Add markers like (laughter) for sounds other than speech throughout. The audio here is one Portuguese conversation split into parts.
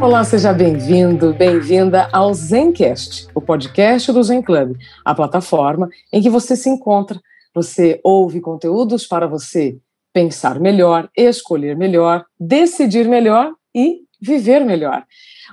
Olá, seja bem-vindo, bem-vinda ao Zencast, o podcast do Zen Club, a plataforma em que você se encontra, você ouve conteúdos para você pensar melhor, escolher melhor, decidir melhor e viver melhor.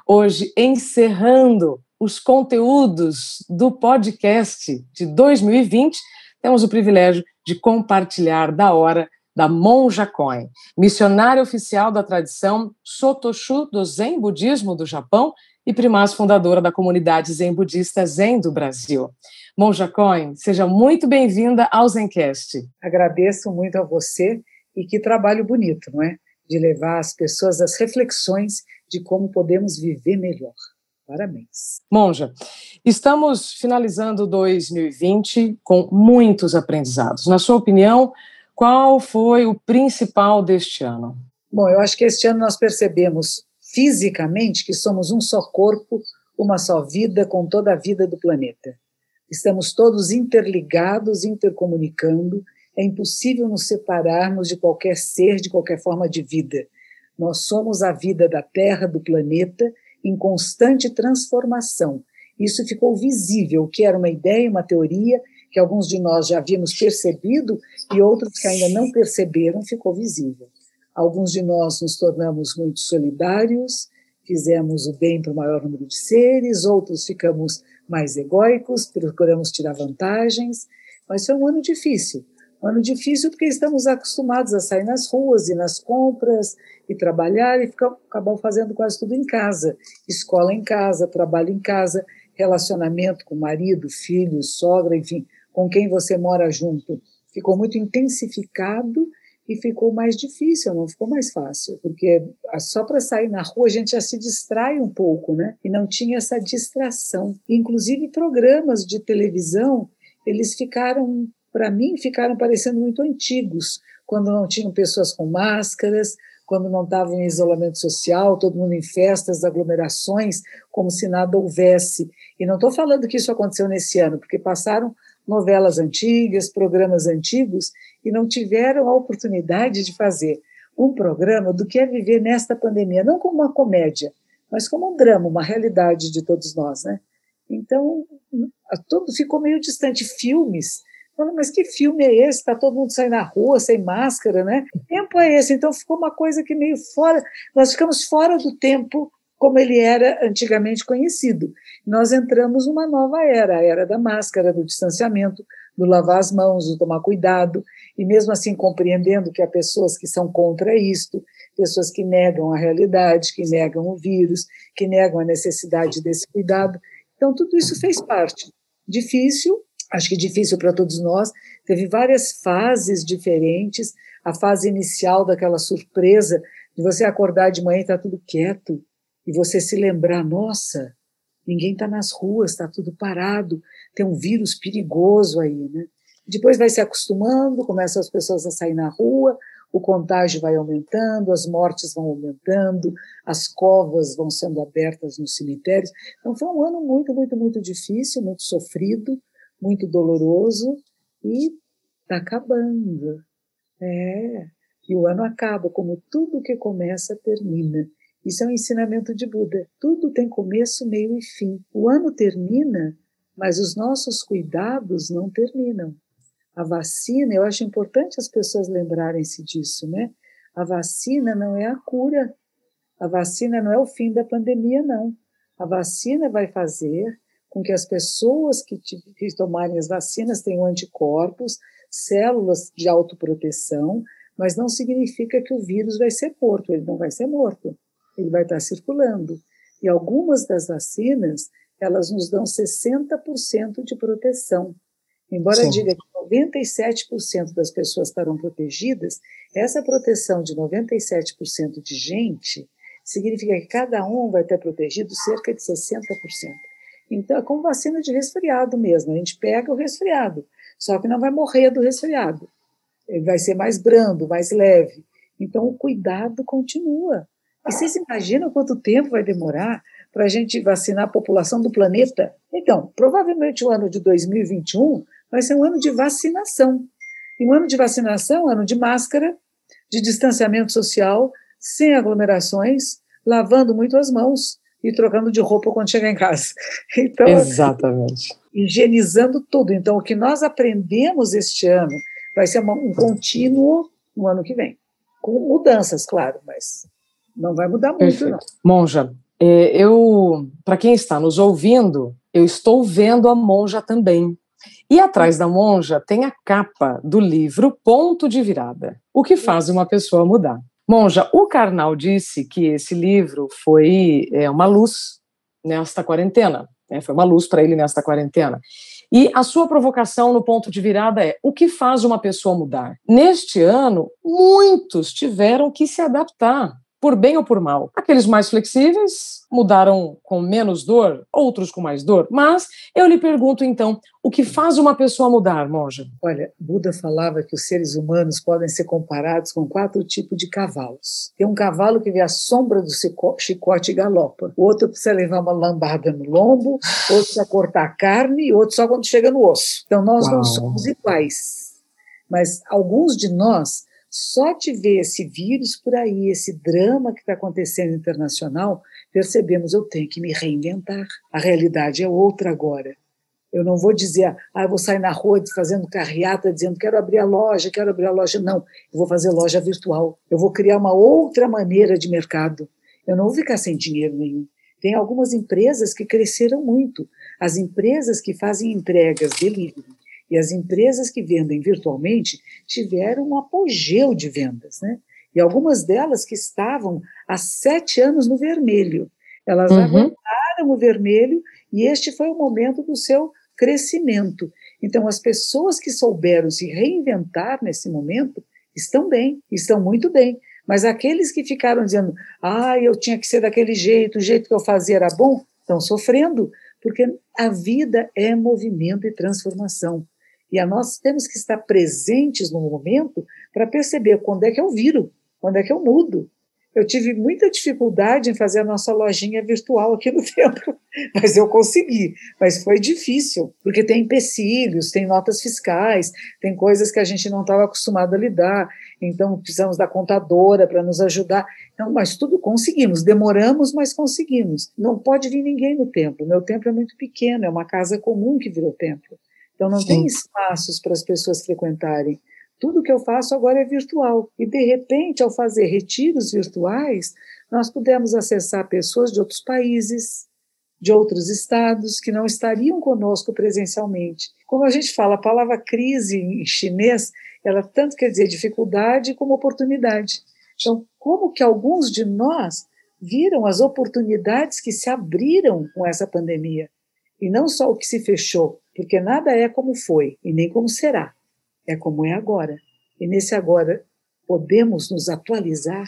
Hoje, encerrando os conteúdos do podcast de 2020, temos o privilégio de compartilhar da hora da Monja Koen, missionária oficial da tradição Sotoshu do Zen Budismo do Japão e primaz fundadora da comunidade Zen Budista Zen do Brasil. Monja Koen, seja muito bem-vinda ao Zencast. Agradeço muito a você e que trabalho bonito, não é? De levar as pessoas às reflexões de como podemos viver melhor. Parabéns. Monja, estamos finalizando 2020 com muitos aprendizados. Na sua opinião, qual foi o principal deste ano? Bom, eu acho que este ano nós percebemos fisicamente que somos um só corpo, uma só vida com toda a vida do planeta. Estamos todos interligados, intercomunicando. É impossível nos separarmos de qualquer ser, de qualquer forma de vida. Nós somos a vida da Terra, do planeta, em constante transformação. Isso ficou visível, que era uma ideia, uma teoria, que alguns de nós já havíamos percebido e outros que ainda não perceberam, ficou visível. Alguns de nós nos tornamos muito solidários, fizemos o bem para o maior número de seres, outros ficamos mais egóicos, procuramos tirar vantagens, mas foi um ano difícil. Um ano difícil porque estamos acostumados a sair nas ruas e nas compras e trabalhar e ficar, acabar fazendo quase tudo em casa. Escola em casa, trabalho em casa, relacionamento com marido, filho, sogra, enfim, com quem você mora junto ficou muito intensificado e ficou mais difícil, não ficou mais fácil, porque só para sair na rua a gente já se distrai um pouco, né? E não tinha essa distração. Inclusive programas de televisão, eles ficaram, para mim, ficaram parecendo muito antigos, quando não tinham pessoas com máscaras, quando não estavam em isolamento social, todo mundo em festas, aglomerações, como se nada houvesse. E não estou falando que isso aconteceu nesse ano, porque passaram novelas antigas, programas antigos, e não tiveram a oportunidade de fazer um programa do que é viver nesta pandemia, não como uma comédia, mas como um drama, uma realidade de todos nós, né? Então, tudo ficou meio distante. Filmes, mas que filme é esse? Está todo mundo saindo na rua sem máscara, né? Que tempo é esse? Então ficou uma coisa que meio fora. Nós ficamos fora do tempo como ele era antigamente conhecido. Nós entramos numa nova era, a era da máscara, do distanciamento, do lavar as mãos, do tomar cuidado, e mesmo assim compreendendo que há pessoas que são contra isto, pessoas que negam a realidade, que negam o vírus, que negam a necessidade desse cuidado. Então, tudo isso fez parte. Difícil, acho que difícil para todos nós, teve várias fases diferentes. A fase inicial daquela surpresa de você acordar de manhã e estar tá tudo quieto, e você se lembrar, nossa, ninguém está nas ruas, está tudo parado, tem um vírus perigoso aí, né? Depois vai se acostumando, começam as pessoas a sair na rua, o contágio vai aumentando, as mortes vão aumentando, as covas vão sendo abertas nos cemitérios. Então foi um ano muito, muito, muito difícil, muito sofrido, muito doloroso e está acabando. É, e o ano acaba, como tudo que começa termina. Isso é um ensinamento de Buda. Tudo tem começo, meio e fim. O ano termina, mas os nossos cuidados não terminam. A vacina, eu acho importante as pessoas lembrarem-se disso, né? A vacina não é a cura. A vacina não é o fim da pandemia, não. A vacina vai fazer com que as pessoas que, que tomarem as vacinas tenham anticorpos, células de autoproteção, mas não significa que o vírus vai ser morto, ele não vai ser morto ele vai estar circulando. E algumas das vacinas, elas nos dão 60% de proteção. Embora Sim. diga que 97% das pessoas estarão protegidas, essa proteção de 97% de gente significa que cada um vai ter protegido cerca de 60%. Então, é como vacina de resfriado mesmo, a gente pega o resfriado. só que não vai morrer do resfriado. Ele vai ser mais brando, mais leve. Então, o cuidado continua. E vocês imaginam quanto tempo vai demorar para a gente vacinar a população do planeta? Então, provavelmente o ano de 2021 vai ser um ano de vacinação. E um ano de vacinação, ano de máscara, de distanciamento social, sem aglomerações, lavando muito as mãos e trocando de roupa quando chegar em casa. (laughs) Então, Exatamente. Higienizando tudo. Então, o que nós aprendemos este ano vai ser uma, um contínuo no ano que vem. Com mudanças, claro, mas não vai mudar muito, Perfeito. não. Monja, é, eu, para quem está nos ouvindo, eu estou vendo a monja também. E atrás da monja tem a capa do livro Ponto de Virada, o que faz uma pessoa mudar. Monja, o Karnal disse que esse livro foi é, uma luz nesta quarentena, né? foi uma luz para ele nesta quarentena. E a sua provocação no ponto de virada é: o que faz uma pessoa mudar? Neste ano, muitos tiveram que se adaptar por bem ou por mal. Aqueles mais flexíveis mudaram com menos dor, outros com mais dor. Mas eu lhe pergunto então, o que faz uma pessoa mudar, monja? Olha, Buda falava que os seres humanos podem ser comparados com quatro tipos de cavalos. Tem um cavalo que vê a sombra do chicote e galopa. O outro precisa levar uma lambada no lombo, outro precisa cortar a carne e outro só quando chega no osso. Então nós Uau. não somos iguais. Mas alguns de nós só de ver esse vírus por aí, esse drama que está acontecendo internacional, percebemos eu tenho que me reinventar. A realidade é outra agora. Eu não vou dizer, ah, eu vou sair na rua fazendo carreata dizendo quero abrir a loja, quero abrir a loja. Não, eu vou fazer loja virtual. Eu vou criar uma outra maneira de mercado. Eu não vou ficar sem dinheiro nenhum. Tem algumas empresas que cresceram muito. As empresas que fazem entregas, delivery, e as empresas que vendem virtualmente tiveram um apogeu de vendas, né? E algumas delas que estavam há sete anos no vermelho. Elas uhum. aguentaram o vermelho e este foi o momento do seu crescimento. Então, as pessoas que souberam se reinventar nesse momento estão bem, estão muito bem. Mas aqueles que ficaram dizendo, ah, eu tinha que ser daquele jeito, o jeito que eu fazia era bom, estão sofrendo, porque a vida é movimento e transformação. E a nós temos que estar presentes no momento para perceber quando é que eu viro, quando é que eu mudo. Eu tive muita dificuldade em fazer a nossa lojinha virtual aqui no (laughs) templo, mas eu consegui. Mas foi difícil, porque tem empecilhos, tem notas fiscais, tem coisas que a gente não estava acostumado a lidar. Então, precisamos da contadora para nos ajudar. Então, mas tudo conseguimos. Demoramos, mas conseguimos. Não pode vir ninguém no templo. Meu templo é muito pequeno, é uma casa comum que virou templo. Então, não Sim. tem espaços para as pessoas frequentarem. Tudo que eu faço agora é virtual. E, de repente, ao fazer retiros virtuais, nós pudemos acessar pessoas de outros países, de outros estados, que não estariam conosco presencialmente. Como a gente fala, a palavra crise em chinês, ela tanto quer dizer dificuldade como oportunidade. Então, como que alguns de nós viram as oportunidades que se abriram com essa pandemia? E não só o que se fechou, porque nada é como foi e nem como será, é como é agora. E nesse agora podemos nos atualizar,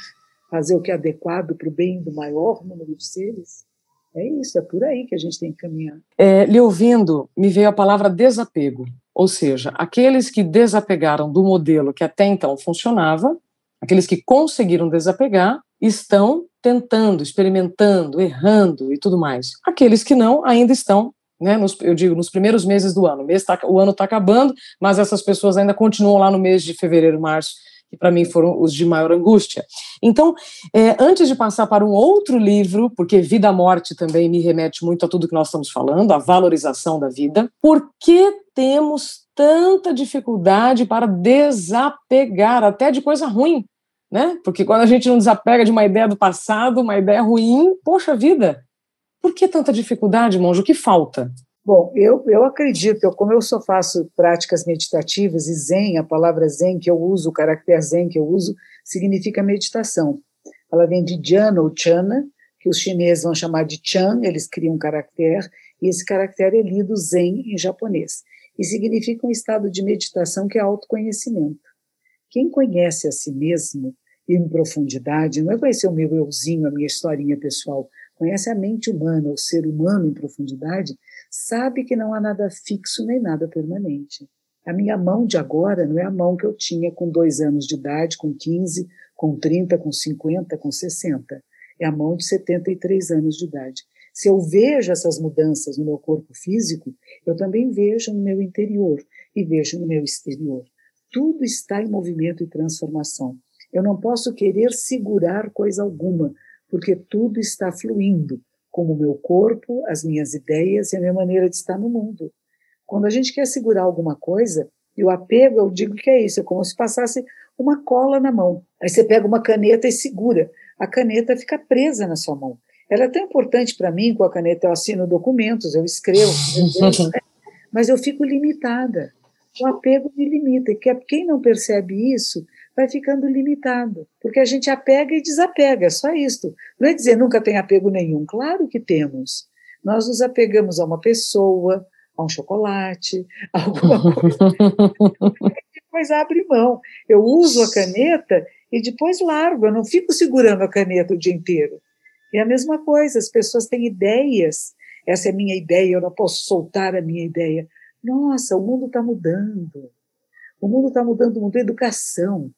fazer o que é adequado para o bem do maior número de seres. É isso, é por aí que a gente tem que caminhar. É, lhe ouvindo, me veio a palavra desapego, ou seja, aqueles que desapegaram do modelo que até então funcionava, aqueles que conseguiram desapegar, estão tentando, experimentando, errando e tudo mais. Aqueles que não ainda estão né, nos, eu digo, nos primeiros meses do ano. O, mês tá, o ano está acabando, mas essas pessoas ainda continuam lá no mês de fevereiro, março, que para mim foram os de maior angústia. Então, é, antes de passar para um outro livro, porque Vida Morte também me remete muito a tudo que nós estamos falando, a valorização da vida, por que temos tanta dificuldade para desapegar, até de coisa ruim? Né? Porque quando a gente não desapega de uma ideia do passado, uma ideia ruim, poxa vida, por que tanta dificuldade, monge? O que falta? Bom, eu, eu acredito, eu, como eu só faço práticas meditativas e Zen, a palavra Zen que eu uso, o caractere Zen que eu uso, significa meditação. Ela vem de Jhana ou Chana, que os chineses vão chamar de Chan, eles criam um caractere, e esse caractere é lido Zen em japonês. E significa um estado de meditação que é autoconhecimento. Quem conhece a si mesmo em profundidade, não é conhecer o meu euzinho, a minha historinha pessoal, conhece a mente humana, o ser humano em profundidade, sabe que não há nada fixo nem nada permanente. A minha mão de agora não é a mão que eu tinha com dois anos de idade, com 15, com 30, com 50, com 60. É a mão de 73 anos de idade. Se eu vejo essas mudanças no meu corpo físico, eu também vejo no meu interior e vejo no meu exterior. Tudo está em movimento e transformação. Eu não posso querer segurar coisa alguma, porque tudo está fluindo, como o meu corpo, as minhas ideias e a minha maneira de estar no mundo. Quando a gente quer segurar alguma coisa, e o apego, eu digo que é isso, é como se passasse uma cola na mão. Aí você pega uma caneta e segura. A caneta fica presa na sua mão. Ela é tão importante para mim, com a caneta eu assino documentos, eu escrevo, (laughs) mas eu fico limitada. O apego me limita, e quem não percebe isso vai ficando limitado, porque a gente apega e desapega, é só isso. Não é dizer nunca tem apego nenhum, claro que temos. Nós nos apegamos a uma pessoa, a um chocolate, (laughs) a alguma coisa. depois abre mão. Eu uso a caneta e depois largo, eu não fico segurando a caneta o dia inteiro. É a mesma coisa, as pessoas têm ideias. Essa é a minha ideia, eu não posso soltar a minha ideia. Nossa, o mundo está mudando. O mundo está mudando muito. Educação.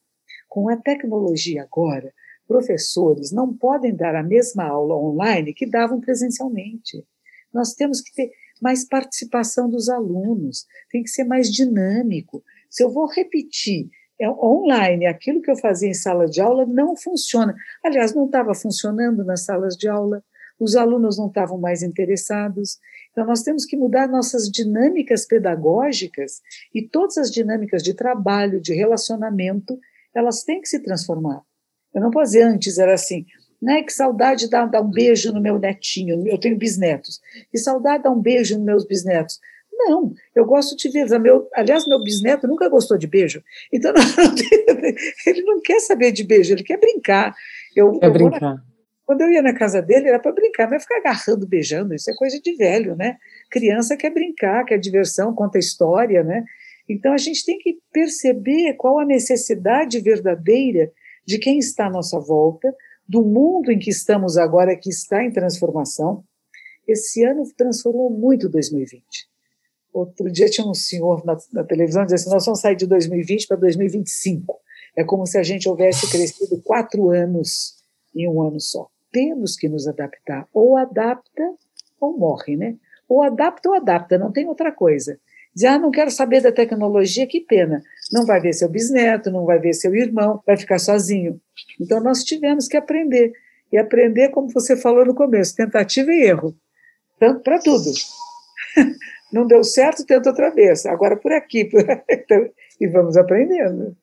Com a tecnologia agora, professores não podem dar a mesma aula online que davam presencialmente. Nós temos que ter mais participação dos alunos, tem que ser mais dinâmico. Se eu vou repetir é, online aquilo que eu fazia em sala de aula, não funciona. Aliás, não estava funcionando nas salas de aula, os alunos não estavam mais interessados. Então, nós temos que mudar nossas dinâmicas pedagógicas e todas as dinâmicas de trabalho, de relacionamento, elas têm que se transformar. Eu não posso dizer antes, era assim, né? Que saudade de dar, dar um beijo no meu netinho. Eu tenho bisnetos. Que saudade de dar um beijo nos meus bisnetos. Não, eu gosto de ver. Meu, aliás, meu bisneto nunca gostou de beijo. Então, não, (laughs) ele não quer saber de beijo, ele quer brincar. Eu, quer eu brincar. Na, quando eu ia na casa dele, era para brincar, não é ficar agarrando, beijando. Isso é coisa de velho, né? Criança quer brincar, quer diversão, conta história, né? Então, a gente tem que perceber qual a necessidade verdadeira de quem está à nossa volta, do mundo em que estamos agora, que está em transformação. Esse ano transformou muito 2020. Outro dia tinha um senhor na, na televisão dizendo assim: nós vamos sair de 2020 para 2025. É como se a gente houvesse crescido quatro anos em um ano só. Temos que nos adaptar. Ou adapta ou morre, né? Ou adapta ou adapta, não tem outra coisa. Dizer, ah, não quero saber da tecnologia, que pena. Não vai ver seu bisneto, não vai ver seu irmão, vai ficar sozinho. Então, nós tivemos que aprender. E aprender, como você falou no começo, tentativa e erro. Tanto para tudo. (laughs) Não deu certo, tenta outra vez. Agora por aqui. Por... (laughs) Então, e vamos aprendendo.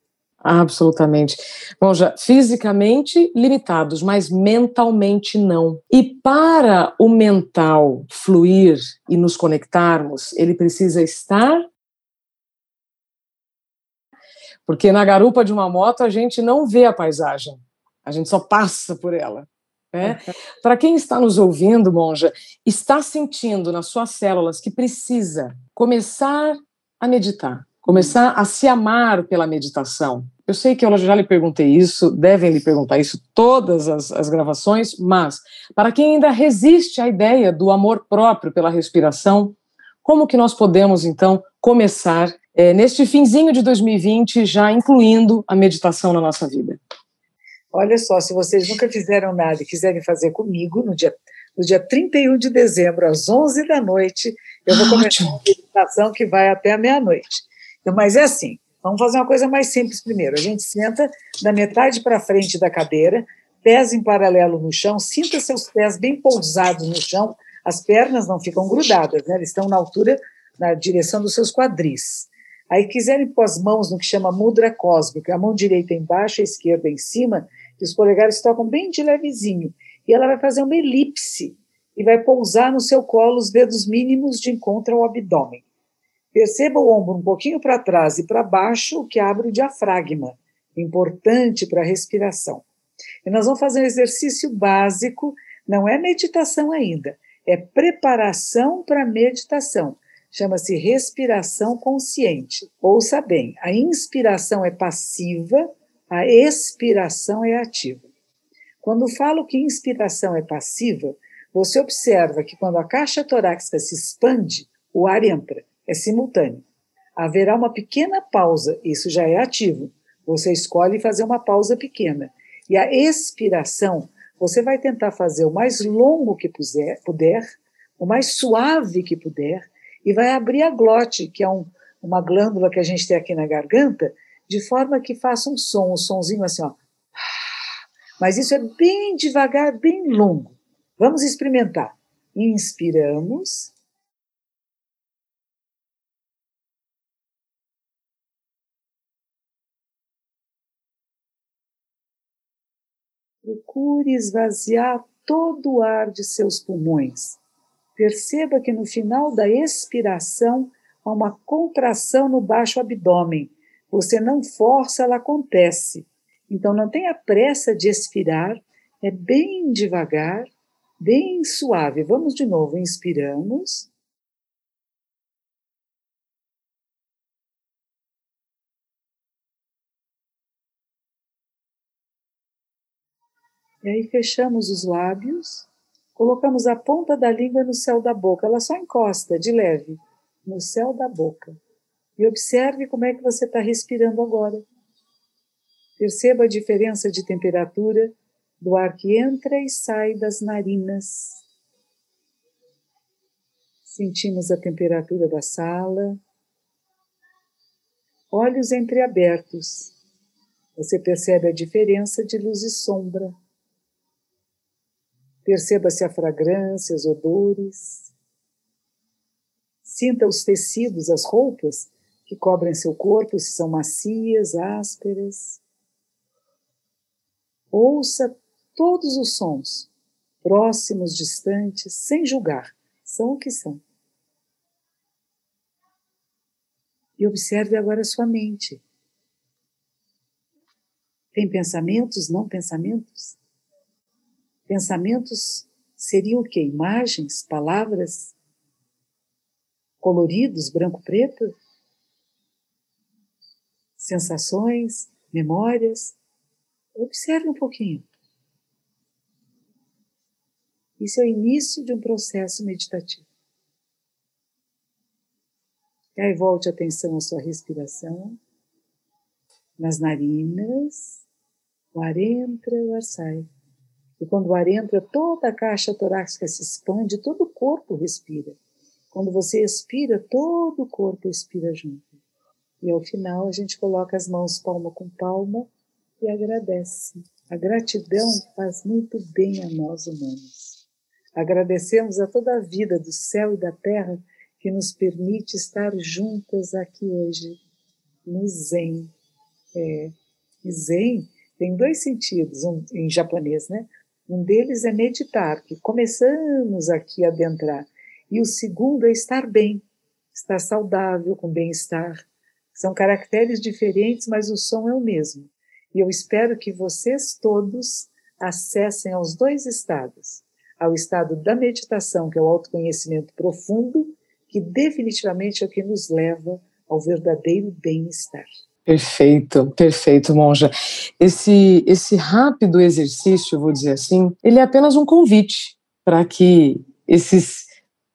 Absolutamente. Bom, já fisicamente limitados, mas mentalmente não. E para o mental fluir e nos conectarmos, ele precisa estar. Porque na garupa de uma moto a gente não vê a paisagem, a gente só passa por ela. Né? Para quem está nos ouvindo, Monja, está sentindo nas suas células que precisa começar a meditar, começar a se amar pela meditação. Eu sei que eu já lhe perguntei isso, devem lhe perguntar isso todas as, as gravações, mas para quem ainda resiste à ideia do amor próprio pela respiração, como que nós podemos então começar é, neste finzinho de 2020 já incluindo a meditação na nossa vida? Olha só, se vocês nunca fizeram nada e quiserem fazer comigo, no dia, no dia 31 de dezembro, às 11 da noite, eu vou começar uma meditação que vai até a meia-noite. Mas é assim, vamos fazer uma coisa mais simples primeiro. A gente senta da metade para frente da cadeira, pés em paralelo no chão, sinta seus pés bem pousados no chão, as pernas não ficam grudadas, né? eles estão na altura, na direção dos seus quadris. Aí quiserem pôr as mãos no que chama mudra cósmica, a mão direita embaixo, a esquerda em cima, e os polegares tocam bem de levezinho. E ela vai fazer uma elipse e vai pousar no seu colo os dedos mínimos de encontro ao abdômen. Perceba o ombro um pouquinho para trás e para baixo, o que abre o diafragma, importante para a respiração. E nós vamos fazer um exercício básico, não é meditação ainda, é preparação para meditação. Chama-se respiração consciente. Ouça bem, a inspiração é passiva, a expiração é ativa. Quando falo que inspiração é passiva, você observa que quando a caixa torácica se expande, o ar entra, é simultâneo. haverá uma pequena pausa, isso já é ativo. Você escolhe fazer uma pausa pequena. E a expiração, você vai tentar fazer o mais longo que puder, puder o mais suave que puder, e vai abrir a glote, que é um, uma glândula que a gente tem aqui na garganta, de forma que faça um som, um sonzinho assim, ó. Mas isso é bem devagar, bem longo. Vamos experimentar. Inspiramos. Procure esvaziar todo o ar de seus pulmões. Perceba que no final da expiração há uma contração no baixo abdômen. Você não força, ela acontece. Então não tenha pressa de expirar, é bem devagar, bem suave. Vamos de novo, inspiramos. E aí fechamos os lábios, colocamos a ponta da língua no céu da boca, ela só encosta de leve no céu da boca. E observe como é que você está respirando agora. Perceba a diferença de temperatura do ar que entra e sai das narinas. Sentimos a temperatura da sala. Olhos entreabertos. Você percebe a diferença de luz e sombra. Perceba-se a fragrância, os odores. Sinta os tecidos, as roupas que cobrem seu corpo, se são macias, ásperas. Ouça todos os sons, próximos, distantes, sem julgar, são o que são. E observe agora a sua mente. Tem pensamentos, não pensamentos? Pensamentos seriam o quê? Imagens, palavras, coloridos, branco-preto? Sensações, memórias? Observe um pouquinho. Isso é o início de um processo meditativo. E aí volte a atenção à sua respiração, nas narinas, o ar entra, o ar sai. E quando o ar entra, toda a caixa torácica se expande, todo o corpo respira. Quando você expira, todo o corpo expira junto. E ao final a gente coloca as mãos palma com palma e agradece. A gratidão faz muito bem a nós humanos. Agradecemos a toda a vida do céu e da terra que nos permite estar juntas aqui hoje, no Zen. É, Zen tem dois sentidos, um em japonês, né? Um deles é meditar, que começamos aqui a adentrar. E o segundo é estar bem, estar saudável, com bem-estar. São caracteres diferentes, mas o som é o mesmo. E eu espero que vocês todos acessem aos dois estados: ao estado da meditação, que é o autoconhecimento profundo, que definitivamente é o que nos leva ao verdadeiro bem-estar. Perfeito, perfeito, Monja. Esse, esse rápido exercício, vou dizer assim, ele é apenas um convite para que esses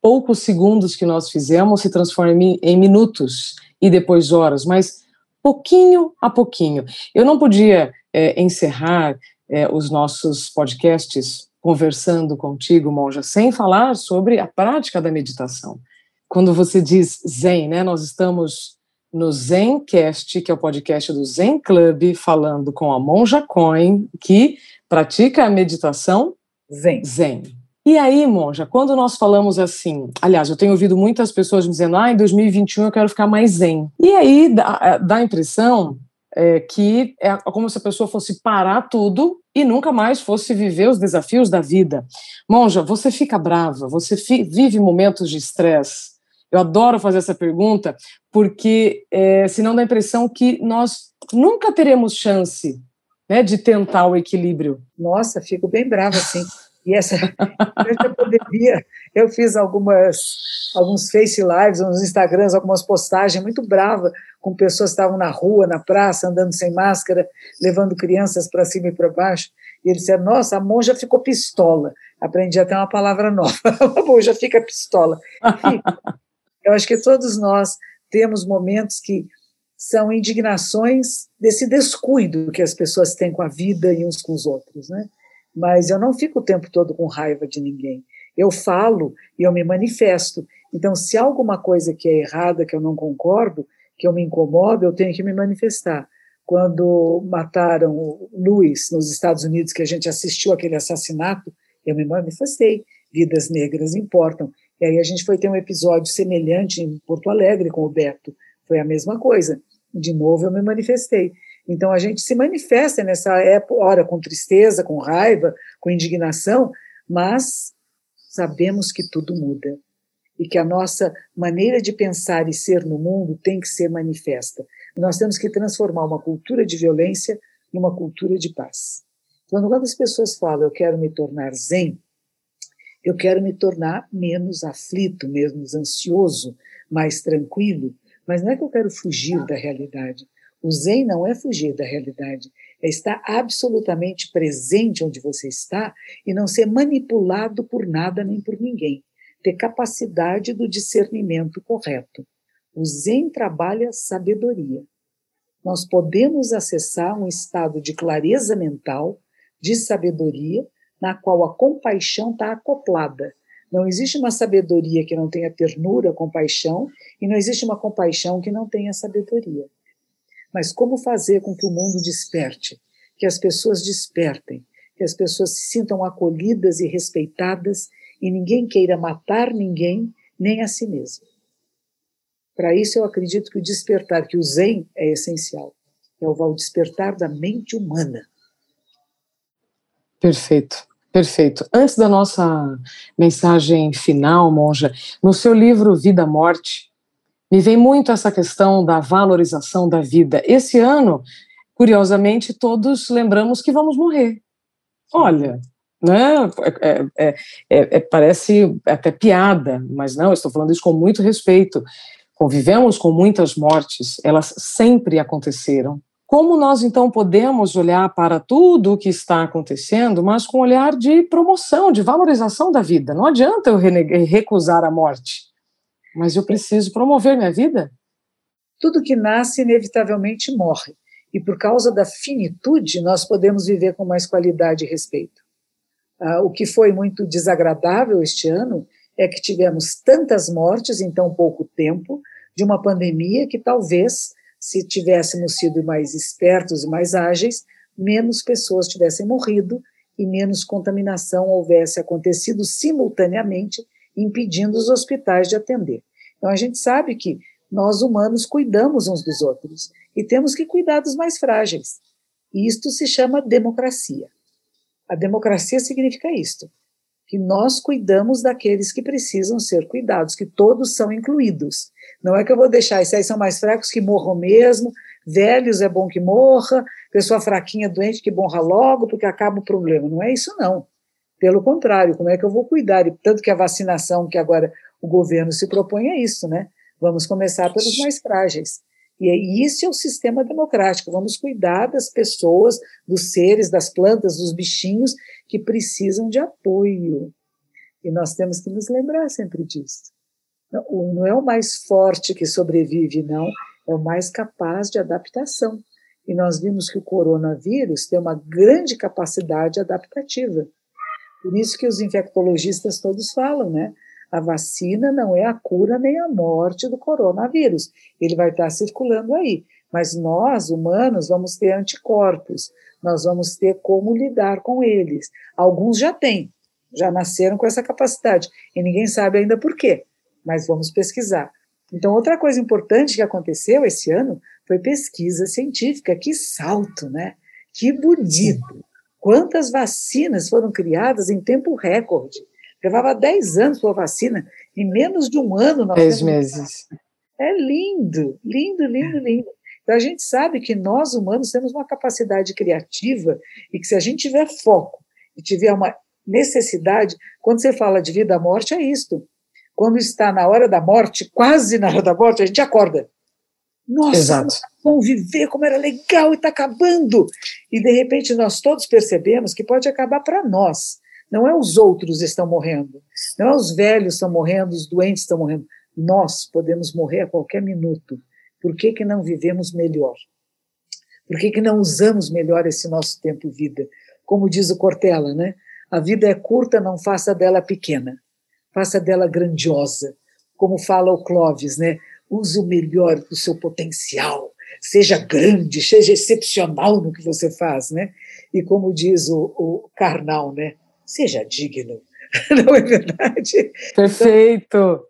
poucos segundos que nós fizemos se transformem em minutos e depois horas, mas pouquinho a pouquinho. Eu não podia é, encerrar é, os nossos podcasts conversando contigo, Monja, sem falar sobre a prática da meditação. Quando você diz Zen, né, nós estamos no Zencast, que é o podcast do Zen Club, falando com a Monja Coin, que pratica a meditação Zen. Zen. E aí, Monja, quando nós falamos assim, aliás, eu tenho ouvido muitas pessoas dizendo, ah, em 2021 eu quero ficar mais zen. E aí dá, dá a impressão é, que é como se a pessoa fosse parar tudo e nunca mais fosse viver os desafios da vida. Monja, você fica brava, você fi, vive momentos de estresse, eu adoro fazer essa pergunta, porque é, senão dá a impressão que nós nunca teremos chance né, de tentar o equilíbrio. Nossa, fico bem brava assim. E essa (laughs) eu fiz algumas alguns Face Lives, uns Instagrams, algumas postagens muito brava com pessoas que estavam na rua, na praça, andando sem máscara, levando crianças para cima e para baixo. E eles disseram: Nossa, a monja ficou pistola. Aprendi até uma palavra nova. (laughs) a monja fica pistola. Fica. Eu acho que todos nós temos momentos que são indignações desse descuido que as pessoas têm com a vida e uns com os outros, né? Mas eu não fico o tempo todo com raiva de ninguém. Eu falo e eu me manifesto. Então, se há alguma coisa que é errada, que eu não concordo, que eu me incomodo, eu tenho que me manifestar. Quando mataram o Luiz nos Estados Unidos, que a gente assistiu aquele assassinato, eu me manifestei. Vidas negras importam. E aí a gente foi ter um episódio semelhante em Porto Alegre com o Beto. Foi a mesma coisa de novo eu me manifestei. Então a gente se manifesta nessa época, hora com tristeza, com raiva, com indignação, mas sabemos que tudo muda e que a nossa maneira de pensar e ser no mundo tem que ser manifesta. Nós temos que transformar uma cultura de violência numa cultura de paz. Quando as pessoas falam eu quero me tornar zen, eu quero me tornar menos aflito, menos ansioso, mais tranquilo, mas não é que eu quero fugir da realidade. O Zen não é fugir da realidade, é estar absolutamente presente onde você está e não ser manipulado por nada nem por ninguém. Ter capacidade do discernimento correto. O Zen trabalha sabedoria. Nós podemos acessar um estado de clareza mental, de sabedoria, na qual a compaixão está acoplada não existe uma sabedoria que não tenha ternura, compaixão, e não existe uma compaixão que não tenha sabedoria. Mas como fazer com que o mundo desperte, que as pessoas despertem, que as pessoas se sintam acolhidas e respeitadas e ninguém queira matar ninguém, nem a si mesmo. Para isso, eu acredito que o despertar, que o Zen é essencial. É o despertar da mente humana. Perfeito. Perfeito. Antes da nossa mensagem final, Monja, no seu livro Vida Morte, me vem muito essa questão da valorização da vida. Esse ano, curiosamente, todos lembramos que vamos morrer. Olha, né? É, é, é, é, parece até piada, mas não, estou falando isso com muito respeito. Convivemos com muitas mortes, elas sempre aconteceram. Como nós então podemos olhar para tudo o que está acontecendo, mas com um olhar de promoção, de valorização da vida? Não adianta eu recusar a morte, mas eu preciso promover minha vida. Tudo que nasce inevitavelmente morre, e por causa da finitude nós podemos viver com mais qualidade e respeito. Ah, o que foi muito desagradável este ano é que tivemos tantas mortes em tão pouco tempo, de uma pandemia que talvez se tivéssemos sido mais espertos e mais ágeis, menos pessoas tivessem morrido e menos contaminação houvesse acontecido simultaneamente, impedindo os hospitais de atender. Então, a gente sabe que nós humanos cuidamos uns dos outros e temos que cuidar dos mais frágeis. E isto se chama democracia. A democracia significa isto: que nós cuidamos daqueles que precisam ser cuidados, que todos são incluídos. Não é que eu vou deixar, esses aí são mais fracos que morram mesmo, velhos é bom que morra, pessoa fraquinha, doente, que morra logo, porque acaba o problema. Não é isso, não. Pelo contrário, como é que eu vou cuidar? E tanto que a vacinação que agora o governo se propõe é isso, né? Vamos começar pelos mais frágeis. E isso é o sistema democrático. Vamos cuidar das pessoas, dos seres, das plantas, dos bichinhos que precisam de apoio. E nós temos que nos lembrar sempre disso. Não é o mais forte que sobrevive, não, é o mais capaz de adaptação. E nós vimos que o coronavírus tem uma grande capacidade adaptativa. Por isso que os infectologistas todos falam, né? A vacina não é a cura nem a morte do coronavírus. Ele vai estar circulando aí. Mas nós, humanos, vamos ter anticorpos, nós vamos ter como lidar com eles. Alguns já têm, já nasceram com essa capacidade, e ninguém sabe ainda por quê mas vamos pesquisar. Então, outra coisa importante que aconteceu esse ano foi pesquisa científica. Que salto, né? Que bonito! Quantas vacinas foram criadas em tempo recorde? Levava 10 anos para a vacina, em menos de um ano. 10 meses. É lindo, lindo, lindo, lindo. Então, a gente sabe que nós, humanos, temos uma capacidade criativa e que, se a gente tiver foco e tiver uma necessidade, quando você fala de vida e morte, é isto quando está na hora da morte, quase na hora da morte, a gente acorda. Nossa, Exato. conviver, como era legal e está acabando. E, de repente, nós todos percebemos que pode acabar para nós. Não é os outros estão morrendo, não é os velhos estão morrendo, os doentes estão morrendo. Nós podemos morrer a qualquer minuto. Por que, que não vivemos melhor? Por que, que não usamos melhor esse nosso tempo vida? Como diz o Cortella, né? A vida é curta, não faça dela pequena, faça dela grandiosa. Como fala o Clóvis, né? Use o melhor do seu potencial, seja grande, seja excepcional no que você faz, né? E como diz o, o Karnal, né? Seja digno. (laughs) Não é verdade? Perfeito. Então,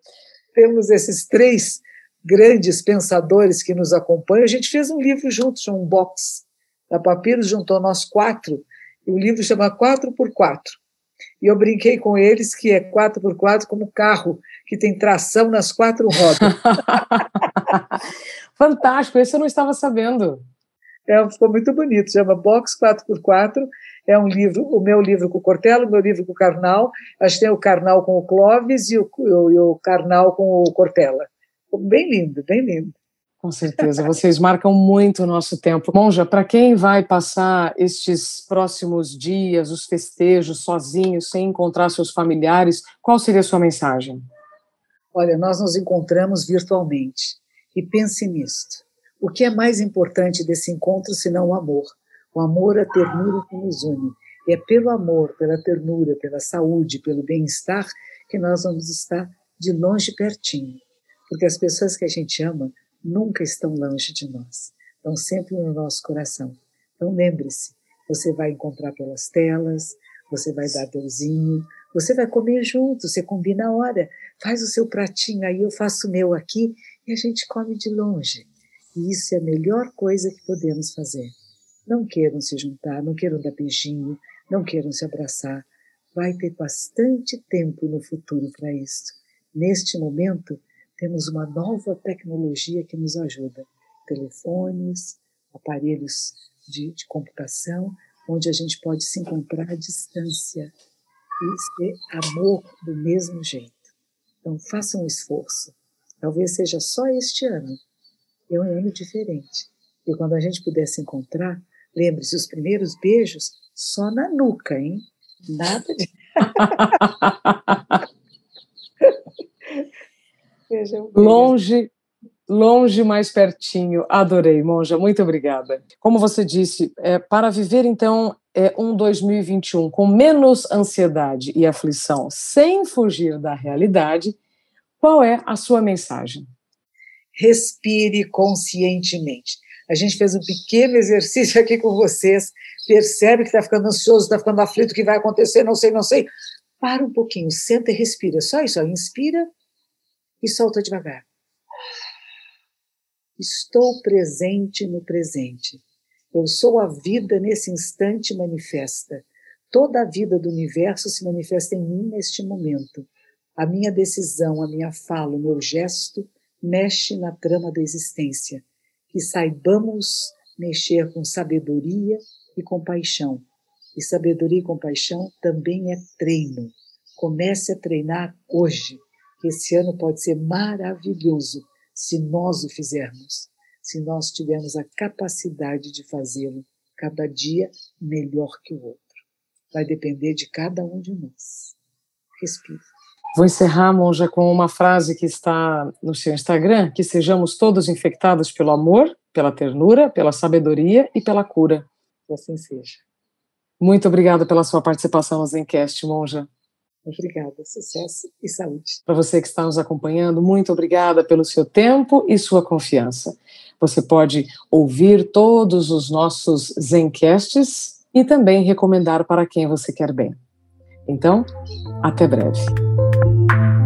temos esses três grandes pensadores que nos acompanham. A gente fez um livro juntos, um box. A Papiros juntou nós quatro, e o livro chama 4x4. E eu brinquei com eles que é 4x4 como carro, que tem tração nas quatro rodas. (laughs) Fantástico, esse eu não estava sabendo. É, ficou muito bonito, chama Box 4x4. É um livro, o meu livro com o Cortella, o meu livro com o Carnal. Acho que tem o Carnal com o Clóvis e o, e o Carnal com o Cortella. Bem lindo, bem lindo. Com certeza, vocês marcam muito o nosso tempo. Monja, para quem vai passar estes próximos dias, os festejos, sozinhos, sem encontrar seus familiares, qual seria a sua mensagem? Olha, nós nos encontramos virtualmente e pense nisto. O que é mais importante desse encontro senão o amor? O amor, a ternura que nos une. E é pelo amor, pela ternura, pela saúde, pelo bem-estar que nós vamos estar de longe pertinho. Porque as pessoas que a gente ama nunca estão longe de nós, estão sempre no nosso coração. Então lembre-se, você vai encontrar pelas telas, você vai dar deusinho, você vai comer junto, você combina a hora, faz o seu pratinho aí, eu faço o meu aqui e a gente come de longe. E isso é a melhor coisa que podemos fazer. Não queiram se juntar, não queiram dar beijinho, não queiram se abraçar. Vai ter bastante tempo no futuro para isso. Neste momento, temos uma nova tecnologia que nos ajuda: telefones, aparelhos de, de computação, onde a gente pode se encontrar à distância e ter amor do mesmo jeito. Então, façam um esforço. Talvez seja só este ano, é um ano diferente. E quando a gente puder se encontrar, lembre-se, os primeiros beijos só na nuca, hein? Nada de. (laughs) longe, longe, mais pertinho. Adorei, Monja, muito obrigada. Como você disse, é, para viver então é, um 2021 com menos ansiedade e aflição, sem fugir da realidade, qual é a sua mensagem? Respire conscientemente. A gente fez um pequeno exercício aqui com vocês. Percebe que está ficando ansioso, está ficando aflito, o que vai acontecer, não sei, não sei. Para um pouquinho, senta e respira. Só isso, ó. inspira e solta devagar. Estou presente no presente. Eu sou a vida nesse instante manifesta. Toda a vida do universo se manifesta em mim neste momento. A minha decisão, a minha fala, o meu gesto mexe na trama da existência, que saibamos mexer com sabedoria e compaixão. E sabedoria e compaixão também é treino. Comece a treinar hoje, que esse ano pode ser maravilhoso se nós o fizermos, se nós tivermos a capacidade de fazê-lo cada dia melhor que o outro. Vai depender de cada um de nós. Respire. Vou encerrar, Monja, com uma frase que está no seu Instagram: que sejamos todos infectados pelo amor, pela ternura, pela sabedoria e pela cura. Que assim seja. Muito obrigada pela sua participação no Zencast, Monja. Obrigada, sucesso e saúde. Para você que está nos acompanhando, muito obrigada pelo seu tempo e sua confiança. Você pode ouvir todos os nossos Zencasts e também recomendar para quem você quer bem. Então, até breve. Thank you.